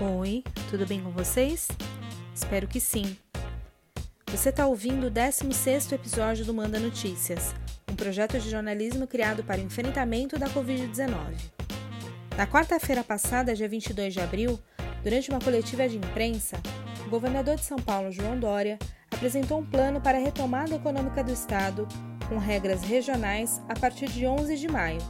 Oi, tudo bem com vocês? Espero que sim. Você está ouvindo o 16 episódio do Manda Notícias, um projeto de jornalismo criado para enfrentamento da Covid-19. Na quarta-feira passada, dia 22 de abril, durante uma coletiva de imprensa, o governador de São Paulo, João Dória, apresentou um plano para a retomada econômica do Estado com regras regionais a partir de 11 de maio,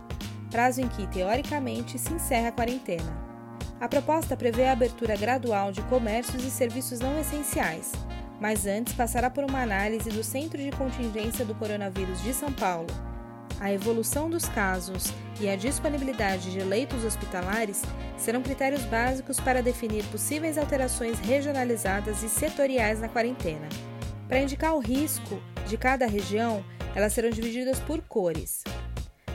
prazo em que, teoricamente, se encerra a quarentena. A proposta prevê a abertura gradual de comércios e serviços não essenciais, mas antes passará por uma análise do Centro de Contingência do Coronavírus de São Paulo. A evolução dos casos e a disponibilidade de leitos hospitalares serão critérios básicos para definir possíveis alterações regionalizadas e setoriais na quarentena. Para indicar o risco de cada região, elas serão divididas por cores.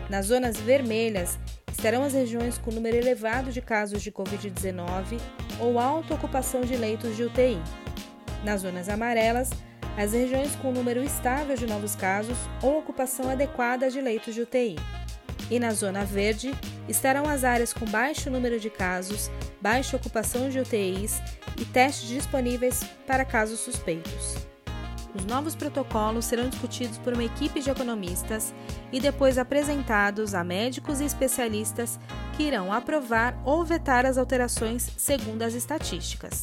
Nas zonas vermelhas estarão as regiões com número elevado de casos de Covid-19 ou alta ocupação de leitos de UTI. Nas zonas amarelas, as regiões com número estável de novos casos ou ocupação adequada de leitos de UTI. E na zona verde estarão as áreas com baixo número de casos, baixa ocupação de UTIs e testes disponíveis para casos suspeitos. Os novos protocolos serão discutidos por uma equipe de economistas e depois apresentados a médicos e especialistas que irão aprovar ou vetar as alterações segundo as estatísticas.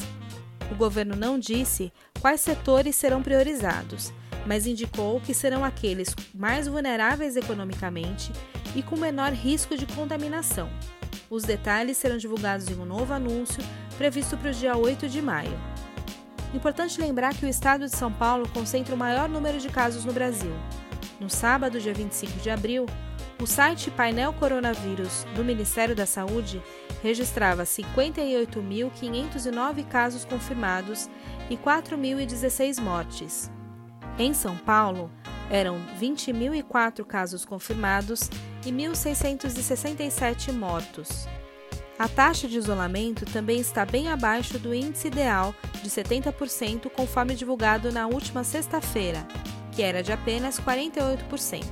O governo não disse quais setores serão priorizados, mas indicou que serão aqueles mais vulneráveis economicamente e com menor risco de contaminação. Os detalhes serão divulgados em um novo anúncio previsto para o dia 8 de maio. Importante lembrar que o estado de São Paulo concentra o maior número de casos no Brasil. No sábado, dia 25 de abril, o site Painel Coronavírus do Ministério da Saúde registrava 58.509 casos confirmados e 4.016 mortes. Em São Paulo, eram 20.004 casos confirmados e 1.667 mortos. A taxa de isolamento também está bem abaixo do índice ideal de 70%, conforme divulgado na última sexta-feira, que era de apenas 48%.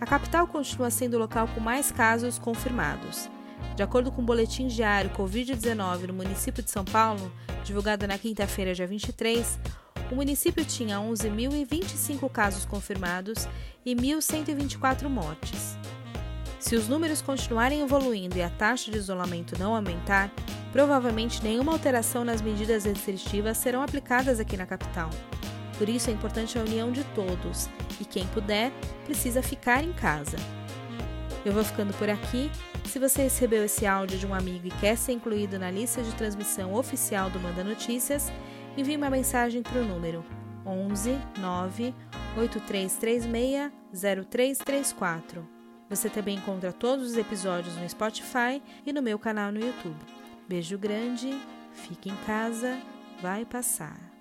A capital continua sendo o local com mais casos confirmados. De acordo com o boletim diário Covid-19 no município de São Paulo, divulgado na quinta-feira, dia 23, o município tinha 11.025 casos confirmados e 1.124 mortes. Se os números continuarem evoluindo e a taxa de isolamento não aumentar, provavelmente nenhuma alteração nas medidas restritivas serão aplicadas aqui na capital. Por isso é importante a união de todos e quem puder precisa ficar em casa. Eu vou ficando por aqui. Se você recebeu esse áudio de um amigo e quer ser incluído na lista de transmissão oficial do Manda Notícias, envie uma mensagem para o número 11 9 8336 0334. Você também encontra todos os episódios no Spotify e no meu canal no YouTube. Beijo grande, fique em casa, vai passar.